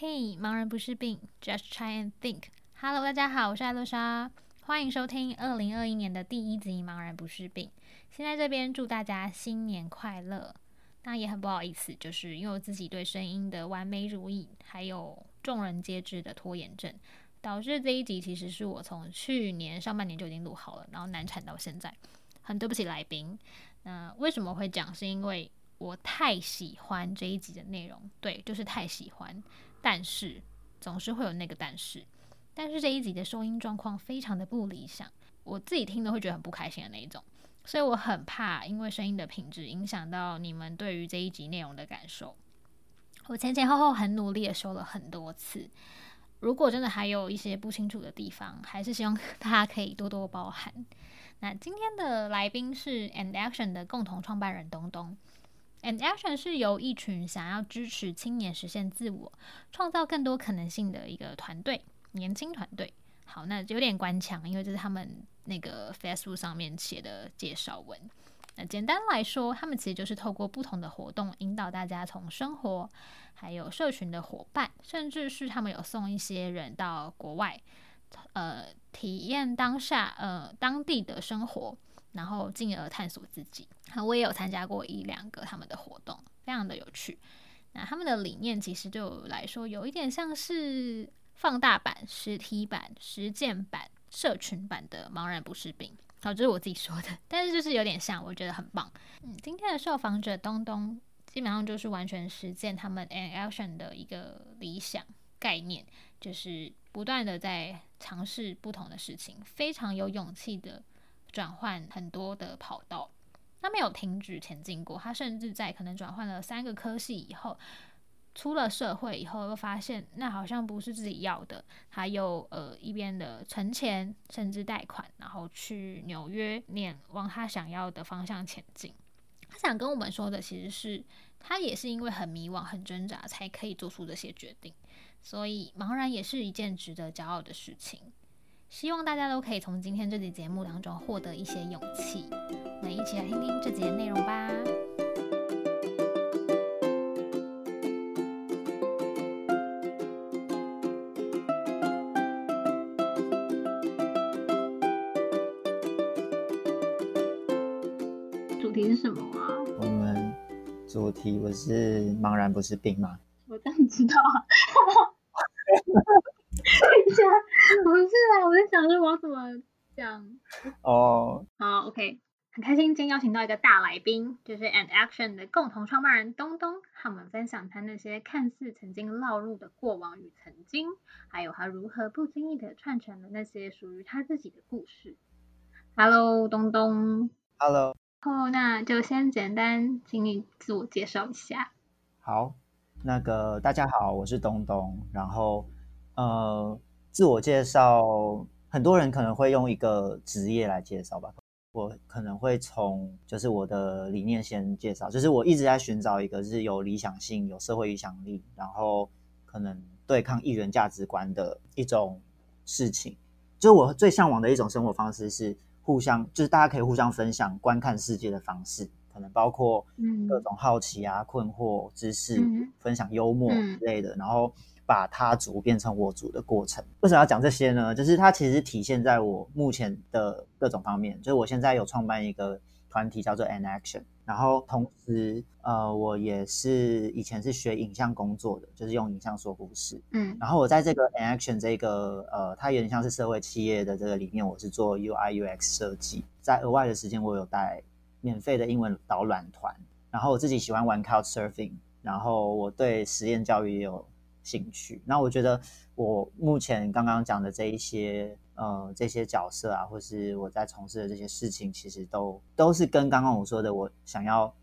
嘿，盲人不是病，Just try and think。Hello，大家好，我是艾洛莎，欢迎收听二零二一年的第一集《盲人不是病》。先在这边祝大家新年快乐。那也很不好意思，就是因为我自己对声音的完美主义，还有众人皆知的拖延症，导致这一集其实是我从去年上半年就已经录好了，然后难产到现在。很对不起来宾。那为什么会讲？是因为我太喜欢这一集的内容，对，就是太喜欢。但是总是会有那个但是，但是这一集的收音状况非常的不理想，我自己听了会觉得很不开心的那一种，所以我很怕因为声音的品质影响到你们对于这一集内容的感受。我前前后后很努力的收了很多次，如果真的还有一些不清楚的地方，还是希望大家可以多多包涵。那今天的来宾是 And Action 的共同创办人东东。And Action 是由一群想要支持青年实现自我、创造更多可能性的一个团队，年轻团队。好，那有点官腔，因为这是他们那个 Facebook 上面写的介绍文。那简单来说，他们其实就是透过不同的活动，引导大家从生活、还有社群的伙伴，甚至是他们有送一些人到国外，呃，体验当下呃当地的生活。然后进而探索自己。我也有参加过一两个他们的活动，非常的有趣。那他们的理念其实对我来说有一点像是放大版、实体版、实践版、社群版的“茫然不是病”。好，这是我自己说的，但是就是有点像，我觉得很棒。嗯，今天的受访者东东基本上就是完全实践他们 And Action 的一个理想概念，就是不断的在尝试不同的事情，非常有勇气的。转换很多的跑道，他没有停止前进过。他甚至在可能转换了三个科系以后，出了社会以后，又发现那好像不是自己要的。他又呃一边的存钱，甚至贷款，然后去纽约念，往他想要的方向前进。他想跟我们说的，其实是他也是因为很迷惘、很挣扎，才可以做出这些决定。所以，茫然也是一件值得骄傲的事情。希望大家都可以从今天这集节目当中获得一些勇气。我们一起来听听这集的内容吧。主题是什么啊？我们主题不是茫然不是病吗？我当然知道啊。不是啊，我在我怎么讲 哦。Oh. 好，OK，很开心今天邀请到一个大来宾，就是 And Action 的共同创办人东东，和我们分享他那些看似曾经落入的过往与曾经，还有他如何不经意的串成了那些属于他自己的故事。Hello，东东。Hello。哦，那就先简单请你自我介绍一下。好，那个大家好，我是东东，然后呃。自我介绍，很多人可能会用一个职业来介绍吧。我可能会从就是我的理念先介绍，就是我一直在寻找一个是有理想性、有社会影响力，然后可能对抗一元价值观的一种事情。就是我最向往的一种生活方式是互相，就是大家可以互相分享观看世界的方式，可能包括各种好奇啊、困惑、知识、分享幽默之类的，然后。把他族变成我族的过程，为什么要讲这些呢？就是它其实体现在我目前的各种方面。就是我现在有创办一个团体叫做 And Action，然后同时呃，我也是以前是学影像工作的，就是用影像说故事。嗯，然后我在这个 And Action 这个呃，它有点像是社会企业的这个里面，我是做 UI UX 设计。在额外的时间，我有带免费的英文导览团。然后我自己喜欢玩 Couchsurfing，然后我对实验教育也有兴趣。那我觉得我目前刚刚讲的这一些呃这些角色啊，或是我在从事的这些事情，其实都都是跟刚刚我说的我想要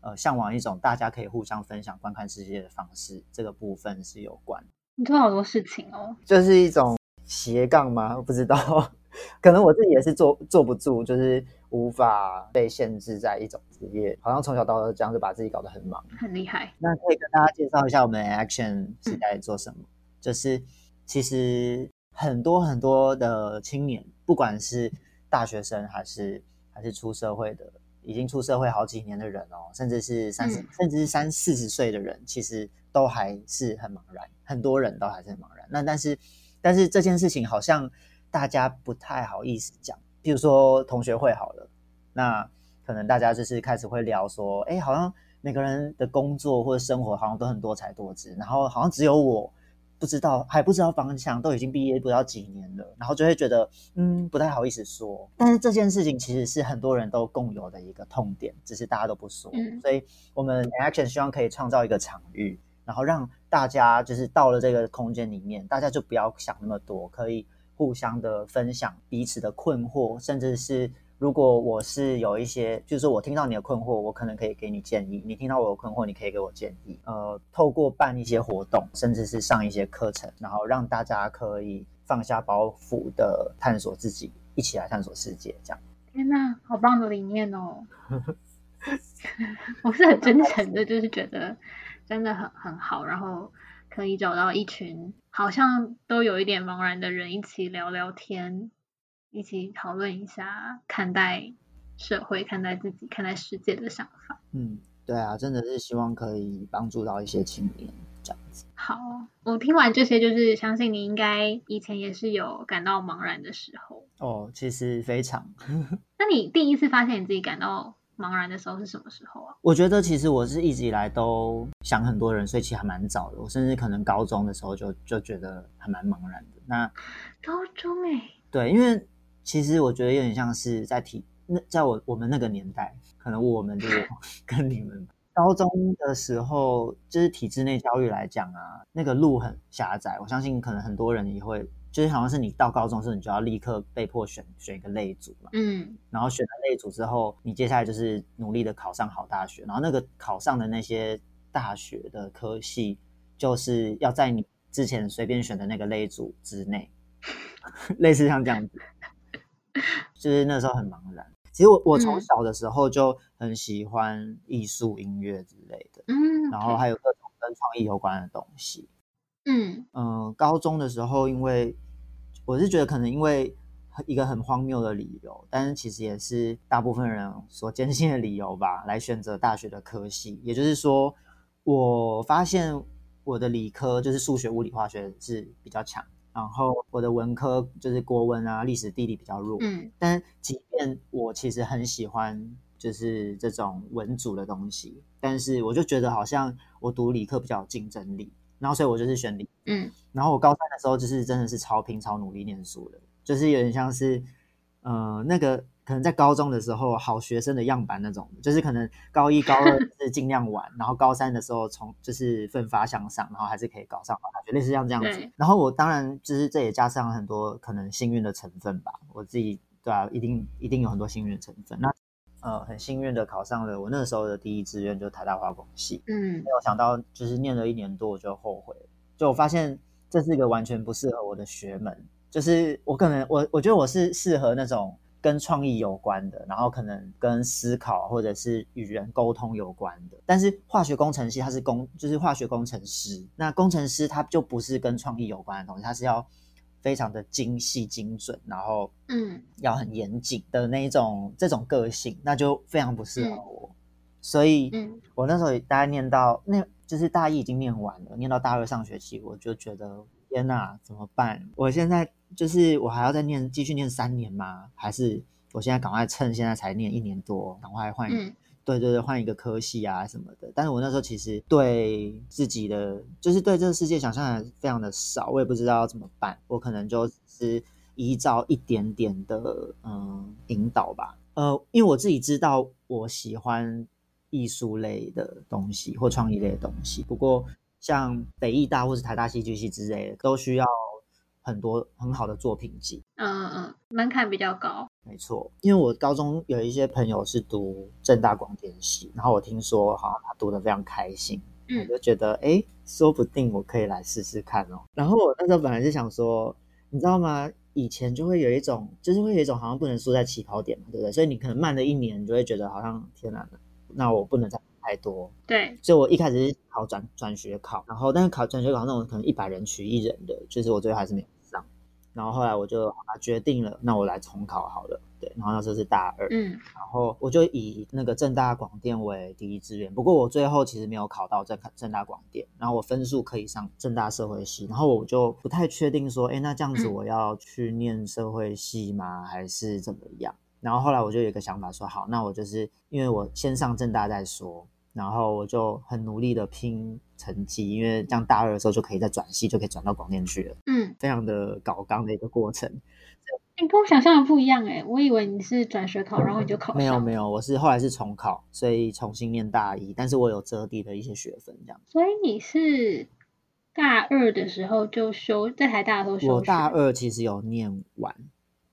呃向往一种大家可以互相分享观看世界的方式这个部分是有关。你做好多事情哦，就是一种斜杠吗？我不知道，可能我自己也是坐坐不住，就是。无法被限制在一种职业，好像从小到大这样就把自己搞得很忙，很厉害。那可以跟大家介绍一下我们 Action 是在做什么？嗯、就是其实很多很多的青年，不管是大学生还是还是出社会的，已经出社会好几年的人哦，甚至是三十、嗯、甚至是三四十岁的人，其实都还是很茫然，很多人都还是很茫然。那但是但是这件事情好像大家不太好意思讲，譬如说同学会好了，那可能大家就是开始会聊说，哎，好像每个人的工作或者生活好像都很多才多姿，然后好像只有我。不知道，还不知道方向，都已经毕业不知道几年了，然后就会觉得，嗯，不太好意思说。但是这件事情其实是很多人都共有的一个痛点，只是大家都不说。嗯，所以我们 Action 希望可以创造一个场域，然后让大家就是到了这个空间里面，大家就不要想那么多，可以互相的分享彼此的困惑，甚至是。如果我是有一些，就是我听到你的困惑，我可能可以给你建议；你听到我的困惑，你可以给我建议。呃，透过办一些活动，甚至是上一些课程，然后让大家可以放下包袱的探索自己，一起来探索世界。这样。天哪，好棒的理念哦！我是很真诚的，就是觉得真的很很好，然后可以找到一群好像都有一点茫然的人，一起聊聊天。一起讨论一下看待社会、看待自己、看待世界的想法。嗯，对啊，真的是希望可以帮助到一些青年这样子。好，我听完这些，就是相信你应该以前也是有感到茫然的时候。哦，其实非常。那你第一次发现你自己感到茫然的时候是什么时候啊？我觉得其实我是一直以来都想很多人，所以其实还蛮早的。我甚至可能高中的时候就就觉得还蛮茫然的。那 高中哎、欸，对，因为。其实我觉得有点像是在体那，在我我们那个年代，可能我们就是 跟你们高中的时候，就是体制内教育来讲啊，那个路很狭窄。我相信可能很多人也会，就是好像是你到高中的时候，你就要立刻被迫选选一个类组嘛，嗯，然后选了类组之后，你接下来就是努力的考上好大学，然后那个考上的那些大学的科系，就是要在你之前随便选的那个类组之内，类似像这样子。就是那时候很茫然。其实我我从小的时候就很喜欢艺术、音乐之类的，嗯，然后还有各种跟创意有关的东西，嗯嗯、呃。高中的时候，因为我是觉得可能因为一个很荒谬的理由，但是其实也是大部分人所坚信的理由吧，来选择大学的科系。也就是说，我发现我的理科就是数学、物理、化学是比较强。然后我的文科就是国文啊、历史、地理比较弱，嗯，但即便我其实很喜欢就是这种文组的东西，但是我就觉得好像我读理科比较有竞争力，然后所以我就是选理，嗯，然后我高三的时候就是真的是超拼、超努力念书的，就是有点像是，呃，那个。可能在高中的时候，好学生的样板那种，就是可能高一、高二是尽量玩，然后高三的时候从就是奋发向上，然后还是可以搞上好大学，类似像这样子。然后我当然就是这也加上很多可能幸运的成分吧，我自己对啊，一定一定有很多幸运的成分。那呃，很幸运的考上了我那时候的第一志愿，就台大化工系。嗯，没有想到就是念了一年多我就后悔，就我发现这是一个完全不适合我的学门，就是我可能我我觉得我是适合那种。跟创意有关的，然后可能跟思考或者是与人沟通有关的。但是化学工程系它是工，就是化学工程师。那工程师他就不是跟创意有关的东西，他是要非常的精细精准，然后嗯，要很严谨的那一种这种个性，那就非常不适合我。嗯、所以，我那时候大概念到那，就是大一已经念完了，念到大二上学期，我就觉得天哪，怎么办？我现在。就是我还要再念，继续念三年吗？还是我现在赶快趁现在才念一年多，赶快换？嗯、对对对，换一个科系啊什么的。但是我那时候其实对自己的，就是对这个世界想象还非常的少，我也不知道要怎么办。我可能就是依照一点点的嗯引导吧。呃，因为我自己知道我喜欢艺术类的东西或创意类的东西。不过像北艺大或是台大戏剧系之类的，都需要。很多很好的作品集，嗯嗯，门槛比较高，没错。因为我高中有一些朋友是读正大广电系，然后我听说好像他读的非常开心，嗯，我就觉得哎，说不定我可以来试试看哦。然后我那时候本来是想说，你知道吗？以前就会有一种，就是会有一种好像不能输在起跑点嘛，对不对？所以你可能慢了一年，你就会觉得好像天哪，那我不能再。太多，对，所以我一开始是考转转学考，然后但是考转学考那种可能一百人取一人的，就是我最后还是没有上，然后后来我就决定了，那我来重考好了，对。然后那时候是大二，嗯，然后我就以那个正大广电为第一志愿，不过我最后其实没有考到正正大广电，然后我分数可以上正大社会系，然后我就不太确定说，哎，那这样子我要去念社会系吗？还是怎么样？然后后来我就有一个想法说，好，那我就是因为我先上正大再说。然后我就很努力的拼成绩，因为这样大二的时候就可以再转系，就可以转到广电去了。嗯，非常的搞刚的一个过程。你跟我想象的不一样哎，我以为你是转学考，然后你就考上。没有没有，我是后来是重考，所以重新念大一，但是我有折抵的一些学分这样。所以你是大二的时候就休，在台大的时候休。我大二其实有念完，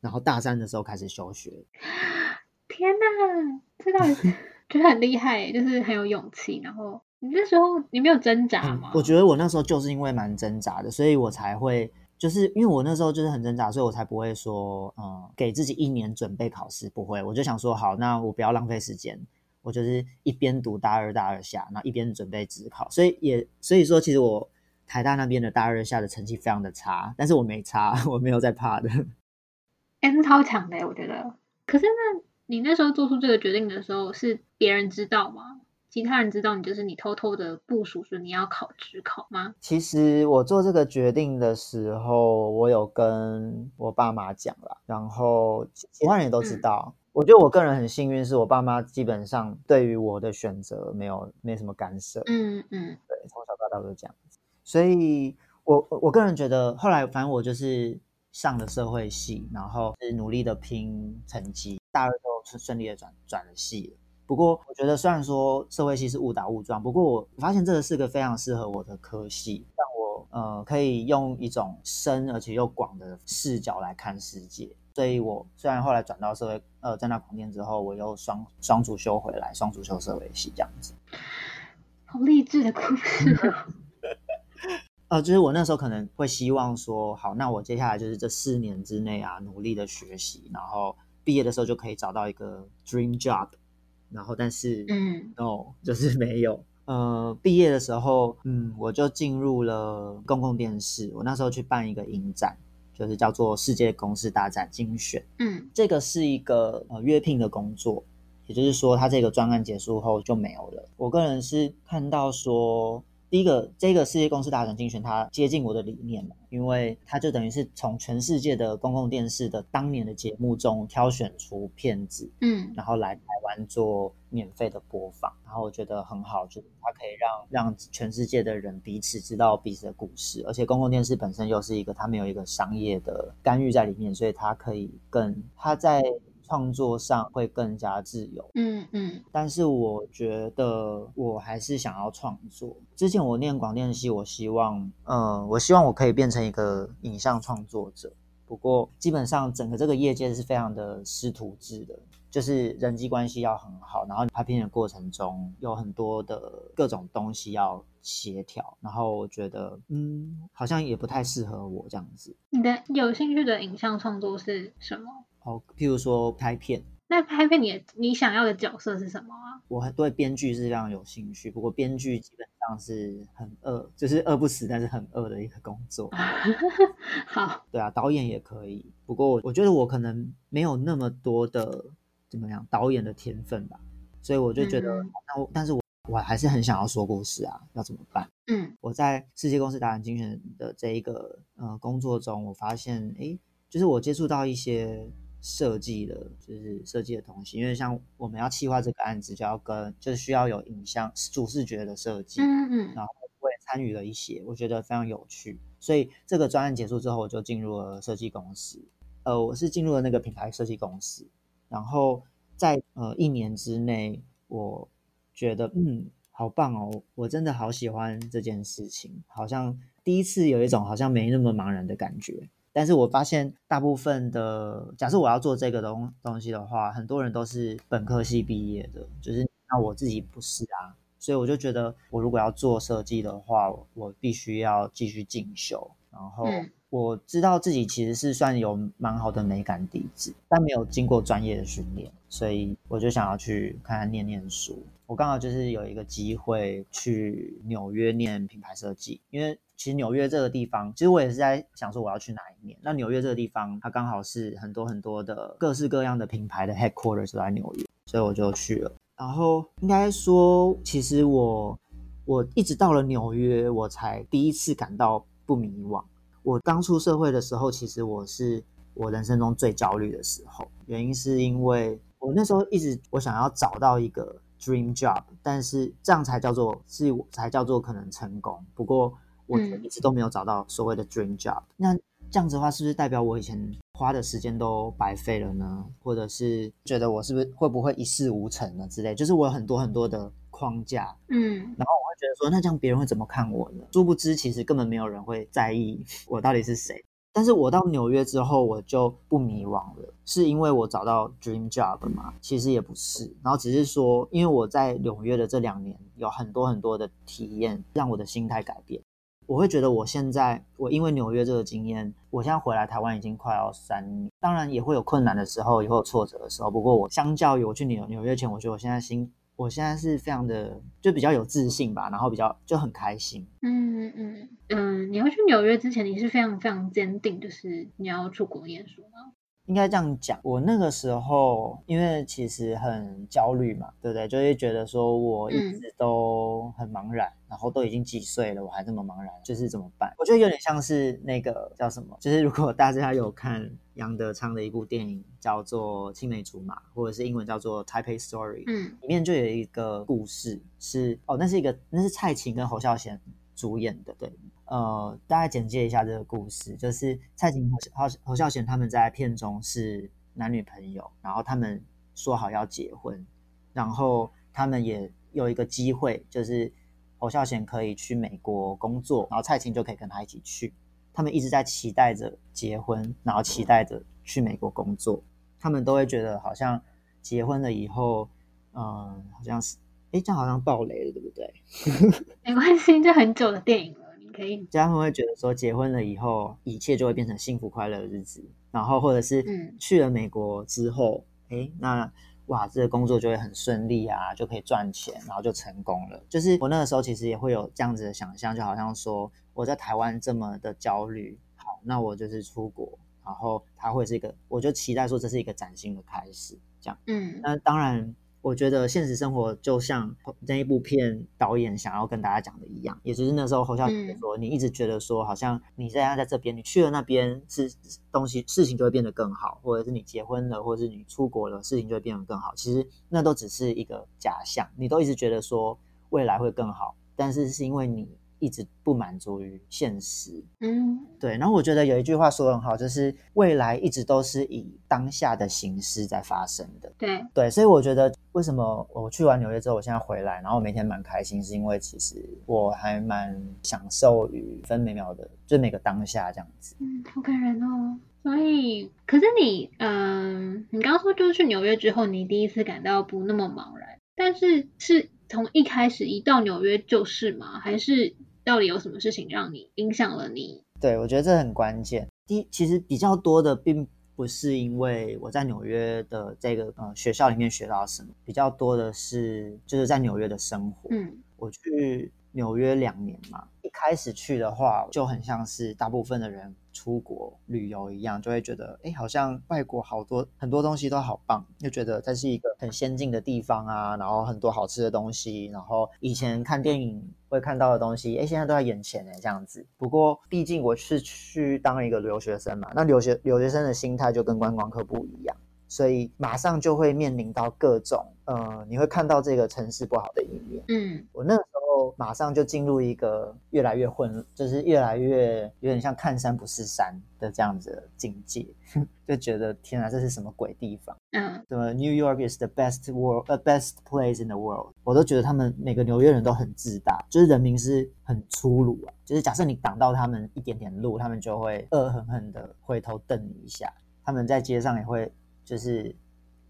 然后大三的时候开始休学。天哪，这到底是？觉得很厉害，就是很有勇气。然后你那时候你没有挣扎吗？嗯，我觉得我那时候就是因为蛮挣扎的，所以我才会就是因为我那时候就是很挣扎，所以我才不会说嗯，给自己一年准备考试，不会。我就想说好，那我不要浪费时间，我就是一边读大二大二下，然后一边准备指考。所以也所以说，其实我台大那边的大二下的成绩非常的差，但是我没差，我没有在怕的。哎，是超强的，我觉得。可是那。你那时候做出这个决定的时候，是别人知道吗？其他人知道你就是你偷偷的部署说你要考职考吗？其实我做这个决定的时候，我有跟我爸妈讲了，然后其他人也都知道。嗯、我觉得我个人很幸运，是我爸妈基本上对于我的选择没有没什么干涉。嗯嗯，对，从小到大都是这样子。所以我我个人觉得，后来反正我就是上了社会系，然后是努力的拼成绩，大二之后。是顺利的转转了系，不过我觉得虽然说社会系是误打误撞，不过我发现这个是个非常适合我的科系，让我呃可以用一种深而且又广的视角来看世界。所以我虽然后来转到社会呃政大广电之后，我又双双主修回来，双主修社会系这样子。好励志的故事哦！呃，就是我那时候可能会希望说，好，那我接下来就是这四年之内啊，努力的学习，然后。毕业的时候就可以找到一个 dream job，然后但是嗯，no，就是没有。呃，毕业的时候，嗯，我就进入了公共电视。我那时候去办一个影展，就是叫做《世界公司大展精选》。嗯，这个是一个呃约聘的工作，也就是说，他这个专案结束后就没有了。我个人是看到说。第一个，这个世界公司大展精选，它接近我的理念嘛，因为它就等于是从全世界的公共电视的当年的节目中挑选出片子，嗯，然后来台湾做免费的播放，然后我觉得很好，就是它可以让让全世界的人彼此知道彼此的故事，而且公共电视本身又是一个它没有一个商业的干预在里面，所以它可以更它在。创作上会更加自由，嗯嗯，但是我觉得我还是想要创作。之前我念广电系，我希望，嗯，我希望我可以变成一个影像创作者。不过基本上整个这个业界是非常的师徒制的，就是人际关系要很好，然后拍片的过程中有很多的各种东西要协调，然后我觉得，嗯，好像也不太适合我这样子。你的有兴趣的影像创作是什么？哦，譬如说拍片，那拍片你你想要的角色是什么啊？我对编剧是非常有兴趣，不过编剧基本上是很饿，就是饿不死，但是很饿的一个工作。好，对啊，导演也可以，不过我我觉得我可能没有那么多的怎么样导演的天分吧，所以我就觉得，嗯、那我但是我我还是很想要说故事啊，要怎么办？嗯，我在世界公司达人精选的这一个呃工作中，我发现，哎，就是我接触到一些。设计的，就是设计的东西，因为像我们要企划这个案子，就要跟就是需要有影像主视觉的设计，嗯嗯，然后我也参与了一些，我觉得非常有趣，所以这个专案结束之后，我就进入了设计公司，呃，我是进入了那个品牌设计公司，然后在呃一年之内，我觉得嗯，好棒哦，我真的好喜欢这件事情，好像第一次有一种好像没那么茫然的感觉。但是我发现，大部分的假设我要做这个东东西的话，很多人都是本科系毕业的，就是那我自己不是啊，所以我就觉得，我如果要做设计的话，我必须要继续进修。然后我知道自己其实是算有蛮好的美感底子，但没有经过专业的训练，所以我就想要去看看念念书。我刚好就是有一个机会去纽约念品牌设计，因为其实纽约这个地方，其实我也是在想说我要去哪一年。那纽约这个地方，它刚好是很多很多的各式各样的品牌的 headquarters 都在纽约，所以我就去了。然后应该说，其实我我一直到了纽约，我才第一次感到不迷惘。我刚出社会的时候，其实我是我人生中最焦虑的时候，原因是因为我那时候一直我想要找到一个 dream job，但是这样才叫做是才叫做可能成功。不过我一直都没有找到所谓的 dream job，嗯。那这样子的话，是不是代表我以前花的时间都白费了呢？或者是觉得我是不是会不会一事无成呢之类？就是我有很多很多的框架，嗯，然后我会觉得说，那这样别人会怎么看我呢？殊不知，其实根本没有人会在意我到底是谁。但是我到纽约之后，我就不迷惘了，是因为我找到 dream job 吗？其实也不是，然后只是说，因为我在纽约的这两年有很多很多的体验，让我的心态改变。我会觉得，我现在我因为纽约这个经验，我现在回来台湾已经快要三年，当然也会有困难的时候，也会有挫折的时候。不过我相较于我去纽纽约前，我觉得我现在心，我现在是非常的就比较有自信吧，然后比较就很开心。嗯嗯嗯，你要去纽约之前，你是非常非常坚定，就是你要出国念书吗？应该这样讲，我那个时候因为其实很焦虑嘛，对不对？就会觉得说我一直都很茫然，嗯、然后都已经几岁了，我还这么茫然，就是怎么办？我觉得有点像是那个叫什么，就是如果大家有看杨德昌的一部电影叫做《青梅竹马》，或者是英文叫做《Taipei Story》，嗯，里面就有一个故事是哦，那是一个那是蔡琴跟侯孝贤主演的，对。呃，大概简介一下这个故事，就是蔡琴和侯侯孝贤他们在片中是男女朋友，然后他们说好要结婚，然后他们也有一个机会，就是侯孝贤可以去美国工作，然后蔡琴就可以跟他一起去。他们一直在期待着结婚，然后期待着去美国工作。他们都会觉得好像结婚了以后，嗯、好像是，哎，这好像爆雷了，对不对？没关系，这很久的电影。可以，这样他们会觉得说，结婚了以后，一切就会变成幸福快乐的日子。然后，或者是去了美国之后，哎、嗯，那哇，这个工作就会很顺利啊，就可以赚钱，然后就成功了。就是我那个时候其实也会有这样子的想象，就好像说我在台湾这么的焦虑，好，那我就是出国，然后它会是一个，我就期待说这是一个崭新的开始，这样。嗯，那当然。我觉得现实生活就像那一部片导演想要跟大家讲的一样，也就是那时候侯孝贤说、嗯：“你一直觉得说，好像你现在在这边，你去了那边是东西事情就会变得更好，或者是你结婚了，或者是你出国了，事情就会变得更好。其实那都只是一个假象，你都一直觉得说未来会更好，但是是因为你。”一直不满足于现实，嗯，对。然后我觉得有一句话说得很好，就是未来一直都是以当下的形式在发生的。对对，所以我觉得为什么我去完纽约之后，我现在回来，然后每天蛮开心，是因为其实我还蛮享受于分每秒的，就每个当下这样子。嗯，好感人哦。所以，可是你，嗯、呃，你刚刚说就是去纽约之后，你第一次感到不那么茫然，但是是从一开始一到纽约就是吗？还是？到底有什么事情让你影响了你？对，我觉得这很关键。第一，其实比较多的并不是因为我在纽约的这个呃学校里面学到什么，比较多的是就是在纽约的生活。嗯，我去纽约两年嘛，一开始去的话就很像是大部分的人。出国旅游一样，就会觉得，哎，好像外国好多很多东西都好棒，就觉得这是一个很先进的地方啊，然后很多好吃的东西，然后以前看电影会看到的东西，哎，现在都在眼前哎，这样子。不过，毕竟我是去当一个留学生嘛，那留学留学生的心态就跟观光客不一样，所以马上就会面临到各种，呃，你会看到这个城市不好的一面。嗯，我那个时候。马上就进入一个越来越混，就是越来越有点像看山不是山的这样子的境界，就觉得天啊，这是什么鬼地方？嗯，什么 New York is the best world, the best place in the world？我都觉得他们每个纽约人都很自大，就是人民是很粗鲁啊，就是假设你挡到他们一点点路，他们就会恶狠狠的回头瞪你一下，他们在街上也会就是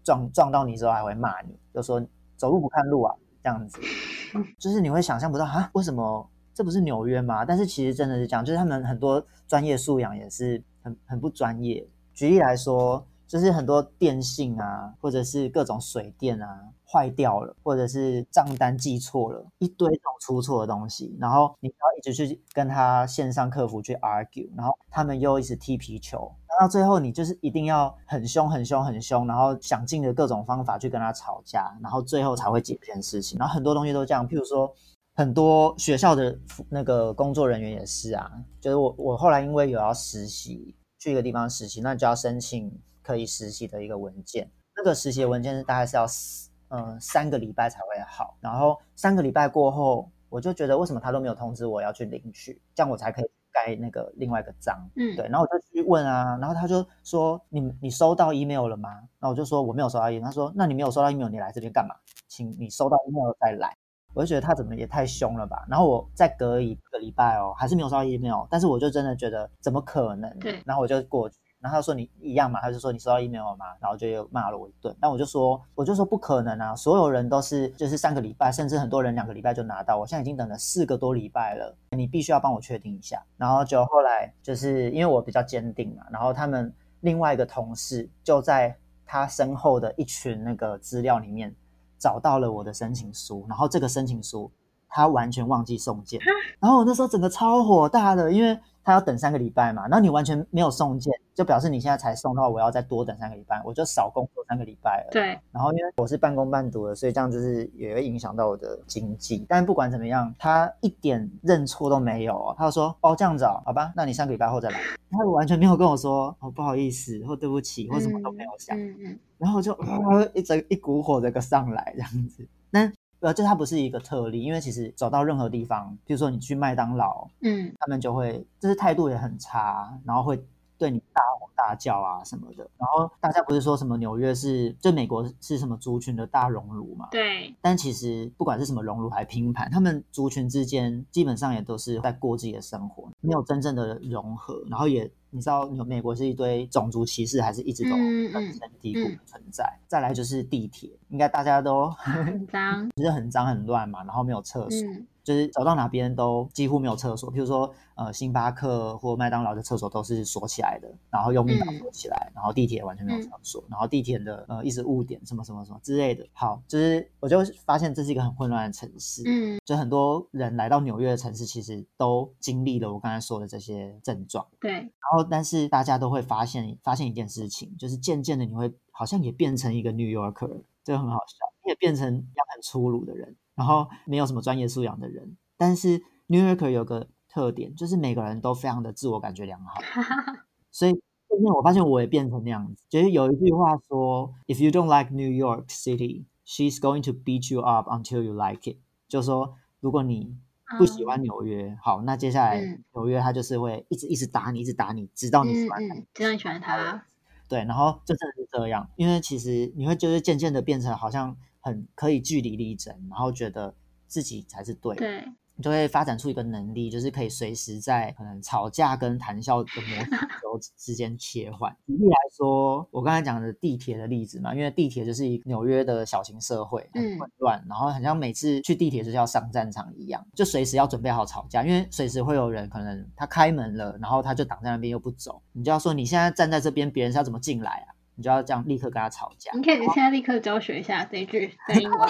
撞撞到你之后还会骂你，就说走路不看路啊。这样子，就是你会想象不到啊，为什么这不是纽约吗？但是其实真的是这样，就是他们很多专业素养也是很很不专业。举例来说，就是很多电信啊，或者是各种水电啊、坏掉了，或者是账单记错了，一堆这种出错的东西，然后你要一直去跟他线上客服去 argue，然后他们又一直踢皮球，到最后你就是一定要很凶、很凶、很凶，然后想尽了各种方法去跟他吵架，然后最后才会解决事情。然后很多东西都这样，譬如说很多学校的那个工作人员也是啊，就是我我后来因为有要实习，去一个地方实习，那就要申请可以实习的一个文件。那个实习文件是大概是要嗯、三个礼拜才会好，然后三个礼拜过后，我就觉得为什么他都没有通知我要去领取，这样我才可以盖那个另外一个章。嗯，对，然后我就去问啊，然后他就说你你收到 email 了吗？然后我就说我没有收到 email，他说那你没有收到 email，你来这边干嘛？请你收到 email 再来。我就觉得他怎么也太凶了吧。然后我再隔一个礼拜哦，还是没有收到 email，但是我就真的觉得怎么可能？对，然后我就过去。然后他说你一样嘛，他就说你收到 email 了吗？然后就又骂了我一顿。那我就说，我就说不可能啊！所有人都是就是三个礼拜，甚至很多人两个礼拜就拿到。我现在已经等了四个多礼拜了，你必须要帮我确定一下。然后就后来就是因为我比较坚定嘛，然后他们另外一个同事就在他身后的一群那个资料里面找到了我的申请书，然后这个申请书他完全忘记送件。然后我那时候整个超火大的，因为。他要等三个礼拜嘛，然后你完全没有送件，就表示你现在才送的话，我要再多等三个礼拜，我就少工作三个礼拜了。对。然后因为我是半工半读的，所以这样就是也会影响到我的经济。但不管怎么样，他一点认错都没有哦。他就说：“哦，这样子哦，好吧，那你三个礼拜后再来。”他完全没有跟我说：“哦，不好意思，或对不起，或什么都没有讲。嗯”嗯嗯。然后就、呃、一整一股火这个上来这样子。那。呃，这它不是一个特例，因为其实走到任何地方，比如说你去麦当劳，嗯，他们就会，就是态度也很差，然后会对你大吼大叫啊什么的。然后大家不是说什么纽约是，就美国是什么族群的大熔炉嘛？对。但其实不管是什么熔炉还是拼盘，他们族群之间基本上也都是在过自己的生活，没有真正的融合，然后也。你知道，美国是一堆种族歧视，还是一直都根深蒂固的存在？嗯嗯、再来就是地铁，应该大家都很脏，就是很脏很乱嘛，然后没有厕所。嗯就是走到哪边都几乎没有厕所，譬如说，呃，星巴克或麦当劳的厕所都是锁起来的，然后用密码锁起来，嗯、然后地铁完全没有厕所，嗯、然后地铁的呃一直误点什么什么什么之类的。好，就是我就发现这是一个很混乱的城市，嗯，就很多人来到纽约的城市，其实都经历了我刚才说的这些症状，对。然后，但是大家都会发现发现一件事情，就是渐渐的你会好像也变成一个 New Yorker，这个很好笑，你也变成一样很粗鲁的人。然后没有什么专业素养的人，但是 New Yorker 有个特点，就是每个人都非常的自我感觉良好，所以后面我发现我也变成那样子。就是有一句话说，If you don't like New York City, she's going to beat you up until you like it。就是说，如果你不喜欢纽约，嗯、好，那接下来纽约它就是会一直一直打你，一直打你，直到你喜欢它，直到你喜欢它。对，然后就真的是这样，因为其实你会就是渐渐的变成好像。很可以据理力争，然后觉得自己才是对的，对，你就会发展出一个能力，就是可以随时在可能吵架跟谈笑的模式之 之间切换。举例来说，我刚才讲的地铁的例子嘛，因为地铁就是一个纽约的小型社会，很混乱，嗯、然后好像每次去地铁就是要上战场一样，就随时要准备好吵架，因为随时会有人可能他开门了，然后他就挡在那边又不走，你就要说你现在站在这边，别人是要怎么进来啊？你就要这样立刻跟他吵架。你可以现在立刻教学一下这一句 在英文。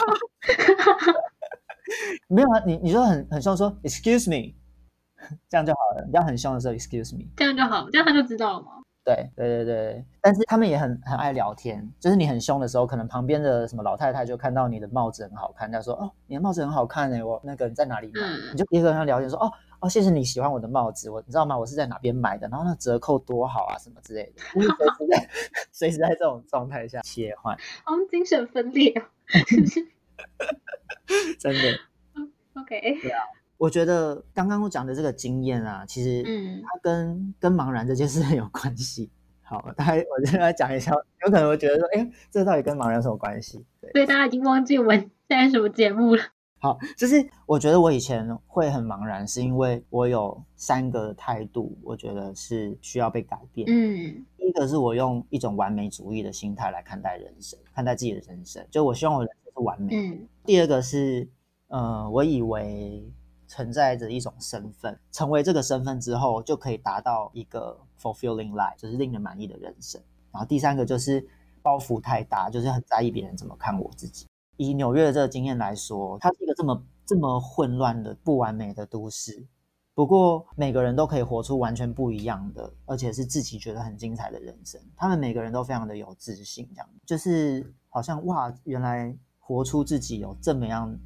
没有啊，你你说很很凶说 excuse me，这样就好了。你要很凶的时候 excuse me，这样就好，这样他就知道了吗？对对对对，但是他们也很很爱聊天。就是你很凶的时候，可能旁边的什么老太太就看到你的帽子很好看，她说哦，你的帽子很好看哎，我那个你在哪里买？嗯、你就立刻跟他聊天说哦。哦，谢谢你喜欢我的帽子，我你知道吗？我是在哪边买的，然后那折扣多好啊，什么之类的。随时在，随时在这种状态下切换。我们精神分裂，真的。OK。对啊，我觉得刚刚我讲的这个经验啊，其实嗯，它跟、嗯、跟茫然这件事很有关系。好，大家我就来讲一下，有可能会觉得说，哎，这到底跟茫然有什么关系？对，所以大家已经忘记我们现在什么节目了。好，就是我觉得我以前会很茫然，是因为我有三个态度，我觉得是需要被改变。嗯，第一个是我用一种完美主义的心态来看待人生，看待自己的人生，就我希望我人生是完美。嗯，第二个是，呃，我以为存在着一种身份，成为这个身份之后，就可以达到一个 fulfilling life，就是令人满意的人生。然后第三个就是包袱太大，就是很在意别人怎么看我自己。以纽约的这个经验来说，它是一个这么这么混乱的不完美的都市。不过每个人都可以活出完全不一样的，而且是自己觉得很精彩的人生。他们每个人都非常的有自信，这样就是好像哇，原来活出自己有这么样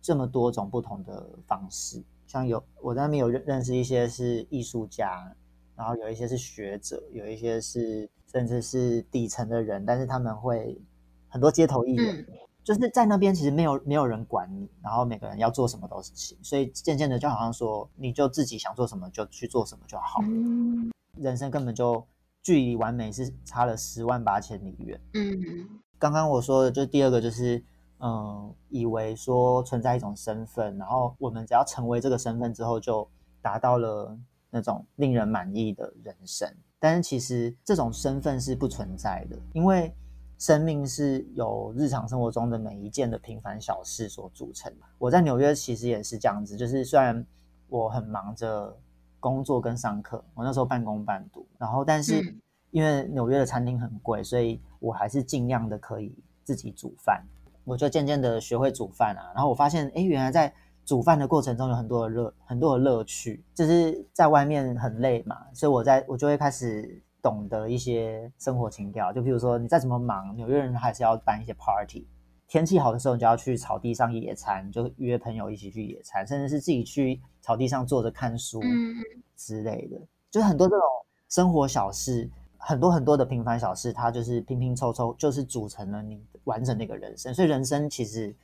这么多种不同的方式。像有我在那边有认认识一些是艺术家，然后有一些是学者，有一些是甚至是底层的人，但是他们会很多街头艺人。就是在那边，其实没有没有人管你，然后每个人要做什么都是行，所以渐渐的就好像说，你就自己想做什么就去做什么就好了。嗯，人生根本就距离完美是差了十万八千里远。嗯，刚刚我说的就第二个就是，嗯，以为说存在一种身份，然后我们只要成为这个身份之后，就达到了那种令人满意的人生。但是其实这种身份是不存在的，因为。生命是由日常生活中的每一件的平凡小事所组成的。我在纽约其实也是这样子，就是虽然我很忙着工作跟上课，我那时候半工半读，然后但是因为纽约的餐厅很贵，所以我还是尽量的可以自己煮饭。我就渐渐的学会煮饭啊，然后我发现，哎，原来在煮饭的过程中有很多的乐，很多的乐趣。就是在外面很累嘛，所以我在我就会开始。懂得一些生活情调，就比如说你再怎么忙，纽约人还是要办一些 party。天气好的时候，你就要去草地上野餐，就约朋友一起去野餐，甚至是自己去草地上坐着看书之类的。就是很多这种生活小事，很多很多的平凡小事，它就是拼拼凑凑，就是组成了你完整的一个人生。所以人生其实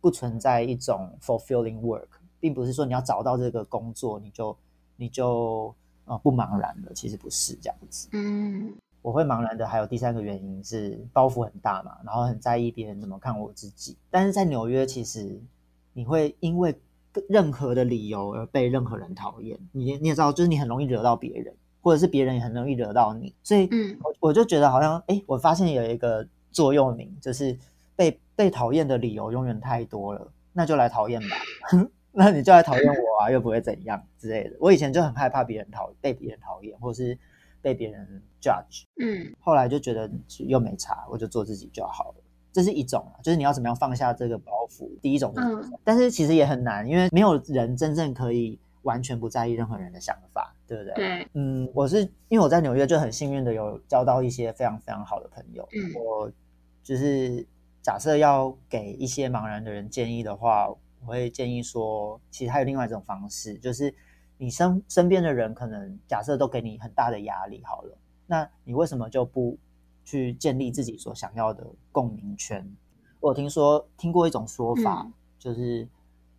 不存在一种 fulfilling work，并不是说你要找到这个工作，你就你就。啊、哦，不茫然的，其实不是这样子。嗯，我会茫然的，还有第三个原因是包袱很大嘛，然后很在意别人怎么看我自己。但是在纽约，其实你会因为任何的理由而被任何人讨厌。你你也知道，就是你很容易惹到别人，或者是别人也很容易惹到你。所以，嗯，我我就觉得好像，哎，我发现有一个座右铭，就是被被讨厌的理由永远太多了，那就来讨厌吧。那你就来讨厌我啊，又不会怎样之类的。我以前就很害怕别人讨被别人讨厌，或是被别人 judge。嗯，后来就觉得又没差，我就做自己就好了。这是一种，就是你要怎么样放下这个包袱。第一种，嗯，但是其实也很难，因为没有人真正可以完全不在意任何人的想法，对不对？对，嗯，我是因为我在纽约就很幸运的有交到一些非常非常好的朋友。嗯，我就是假设要给一些茫然的人建议的话。我会建议说，其实还有另外一种方式，就是你身身边的人可能假设都给你很大的压力，好了，那你为什么就不去建立自己所想要的共鸣圈？我有听说听过一种说法，嗯、就是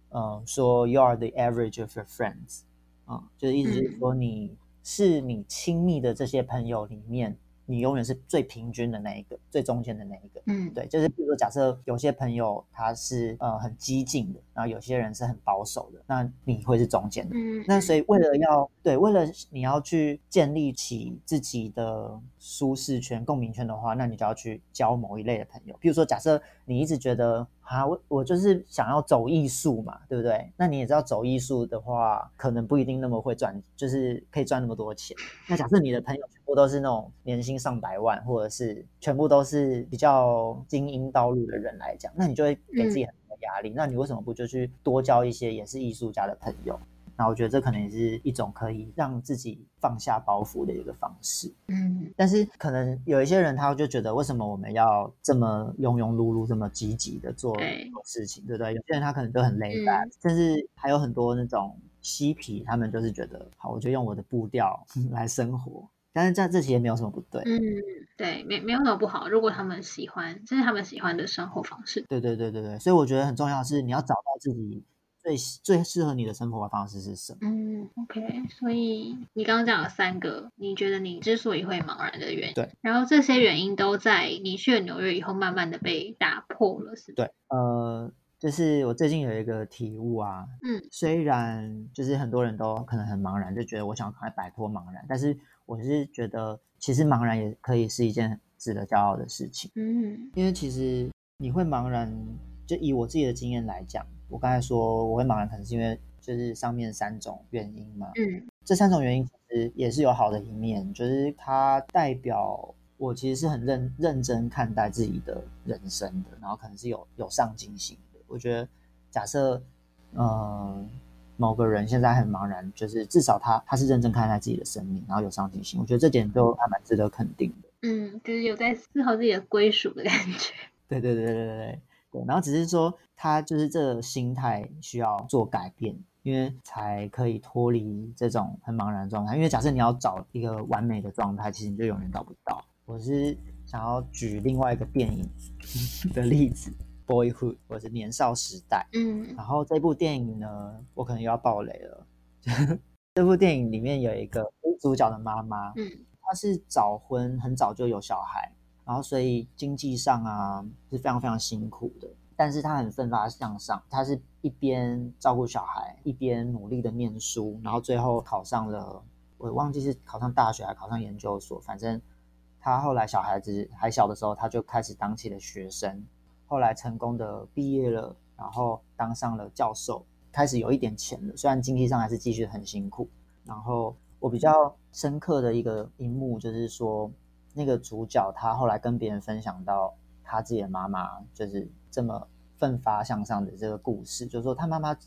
呃，说 You are the average of your friends，啊、嗯，就是意思是说你是你亲密的这些朋友里面。你永远是最平均的那一个，最中间的那一个。嗯，对，就是比如说，假设有些朋友他是呃很激进的，然后有些人是很保守的，那你会是中间的。嗯，那所以为了要对，为了你要去建立起自己的舒适圈、共鸣圈的话，那你就要去交某一类的朋友。比如说，假设你一直觉得。啊，我我就是想要走艺术嘛，对不对？那你也知道，走艺术的话，可能不一定那么会赚，就是可以赚那么多钱。那假设你的朋友全部都是那种年薪上百万，或者是全部都是比较精英道路的人来讲，那你就会给自己很多压力。嗯。那你为什么不就去多交一些也是艺术家的朋友？那我觉得这可能也是一种可以让自己放下包袱的一个方式。嗯，但是可能有一些人他就觉得，为什么我们要这么庸庸碌碌、这么积极的做事情，对不对？有些人他可能就很 back，甚至还有很多那种嬉皮，他们就是觉得，好，我就用我的步调 来生活。但是这这其实没有什么不对。嗯，对，没没有什么不好。如果他们喜欢，这是他们喜欢的生活方式。对对对对对，所以我觉得很重要的是你要找到自己。最最适合你的生活方式是什么？嗯，OK，所以你刚刚讲了三个，你觉得你之所以会茫然的原因，对，然后这些原因都在你去了纽约以后，慢慢的被打破了，是对，呃，就是我最近有一个体悟啊，嗯，虽然就是很多人都可能很茫然，就觉得我想赶快摆脱茫然，但是我是觉得其实茫然也可以是一件值得骄傲的事情，嗯，因为其实你会茫然，就以我自己的经验来讲。我刚才说我会茫然，可能是因为就是上面三种原因嘛。嗯，这三种原因其实也是有好的一面，就是它代表我其实是很认认真看待自己的人生的，然后可能是有有上进心的。我觉得假设，呃，某个人现在很茫然，就是至少他他是认真看待自己的生命，然后有上进心。我觉得这点都还蛮值得肯定的。嗯，就是有在思考自己的归属的感觉。对对对对对对对。然后只是说他就是这个心态需要做改变。因为才可以脱离这种很茫然的状态。因为假设你要找一个完美的状态，其实你就永远找不到。我是想要举另外一个电影的例子，《Boyhood》或者是《年少时代》。嗯，然后这部电影呢，我可能又要爆雷了。这部电影里面有一个主角的妈妈，嗯，她是早婚，很早就有小孩，然后所以经济上啊是非常非常辛苦的。但是她很奋发向上，她是一边照顾小孩，一边努力的念书，然后最后考上了，我忘记是考上大学还考上研究所，反正他后来小孩子还小的时候，他就开始当起了学生，后来成功的毕业了，然后当上了教授，开始有一点钱了，虽然经济上还是继续很辛苦。然后我比较深刻的一个一幕就是说，那个主角他后来跟别人分享到他自己的妈妈就是。这么奋发向上的这个故事，就是说他妈妈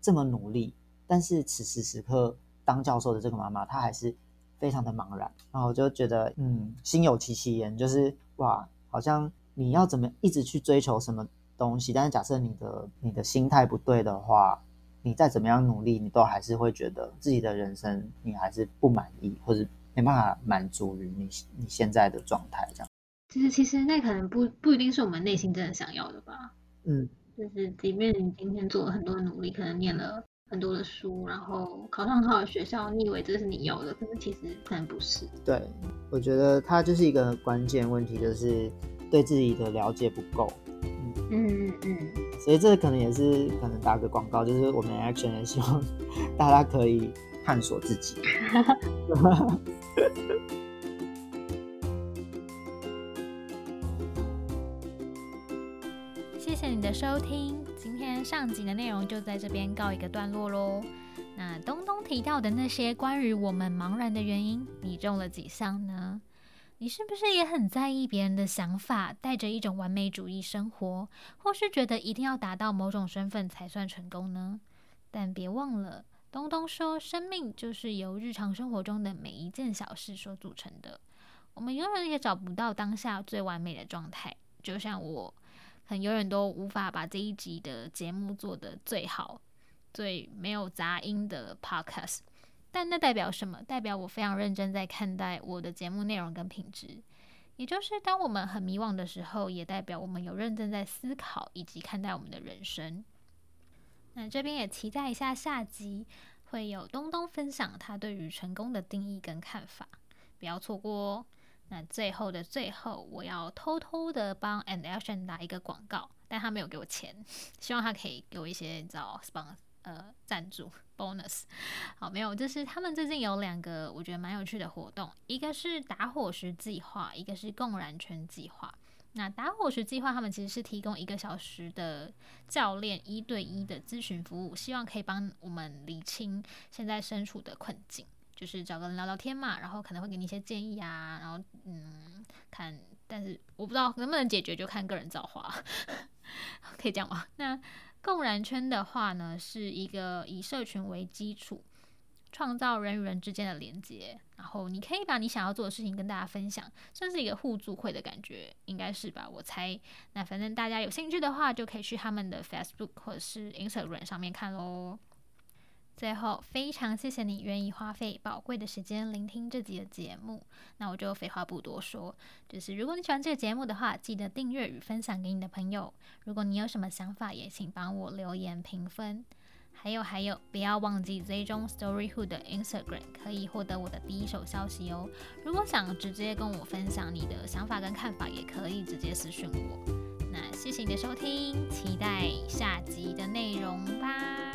这么努力，但是此时此刻当教授的这个妈妈，她还是非常的茫然。然后我就觉得，嗯，心有戚戚焉，就是哇，好像你要怎么一直去追求什么东西，但是假设你的你的心态不对的话，你再怎么样努力，你都还是会觉得自己的人生你还是不满意，或者没办法满足于你你现在的状态这样。其实，其实那可能不不一定是我们内心真的想要的吧。嗯，就是即便你今天做了很多努力，可能念了很多的书，然后考上很好的学校，你以为这是你要的，可是其实可能不是。对，我觉得它就是一个关键问题，就是对自己的了解不够。嗯嗯嗯。所以这可能也是可能打个广告，就是我们 Action 也希望大家可以探索自己。谢谢你的收听，今天上集的内容就在这边告一个段落喽。那东东提到的那些关于我们茫然的原因，你中了几项呢？你是不是也很在意别人的想法，带着一种完美主义生活，或是觉得一定要达到某种身份才算成功呢？但别忘了，东东说，生命就是由日常生活中的每一件小事所组成的。我们永远也找不到当下最完美的状态，就像我。很永远都无法把这一集的节目做得最好、最没有杂音的 podcast，但那代表什么？代表我非常认真在看待我的节目内容跟品质。也就是当我们很迷惘的时候，也代表我们有认真在思考以及看待我们的人生。那这边也期待一下下集会有东东分享他对于成功的定义跟看法，不要错过哦。那最后的最后，我要偷偷的帮 And Action 打一个广告，但他没有给我钱，希望他可以给我一些你知道 sponsor 呃赞助 bonus。好，没有，就是他们最近有两个我觉得蛮有趣的活动，一个是打火石计划，一个是共燃圈计划。那打火石计划他们其实是提供一个小时的教练一对一的咨询服务，希望可以帮我们理清现在身处的困境。就是找个人聊聊天嘛，然后可能会给你一些建议啊，然后嗯，看，但是我不知道能不能解决，就看个人造化，可以这样吗？那共燃圈的话呢，是一个以社群为基础，创造人与人之间的连接，然后你可以把你想要做的事情跟大家分享，算是一个互助会的感觉，应该是吧？我猜。那反正大家有兴趣的话，就可以去他们的 Facebook 或者是 Instagram 上面看喽。最后，非常谢谢你愿意花费宝贵的时间聆听这集的节目。那我就废话不多说，就是如果你喜欢这个节目的话，记得订阅与分享给你的朋友。如果你有什么想法，也请帮我留言评分。还有还有，不要忘记追踪 Storyhood 的 Instagram，可以获得我的第一手消息哦。如果想直接跟我分享你的想法跟看法，也可以直接私讯我。那谢谢你的收听，期待下集的内容吧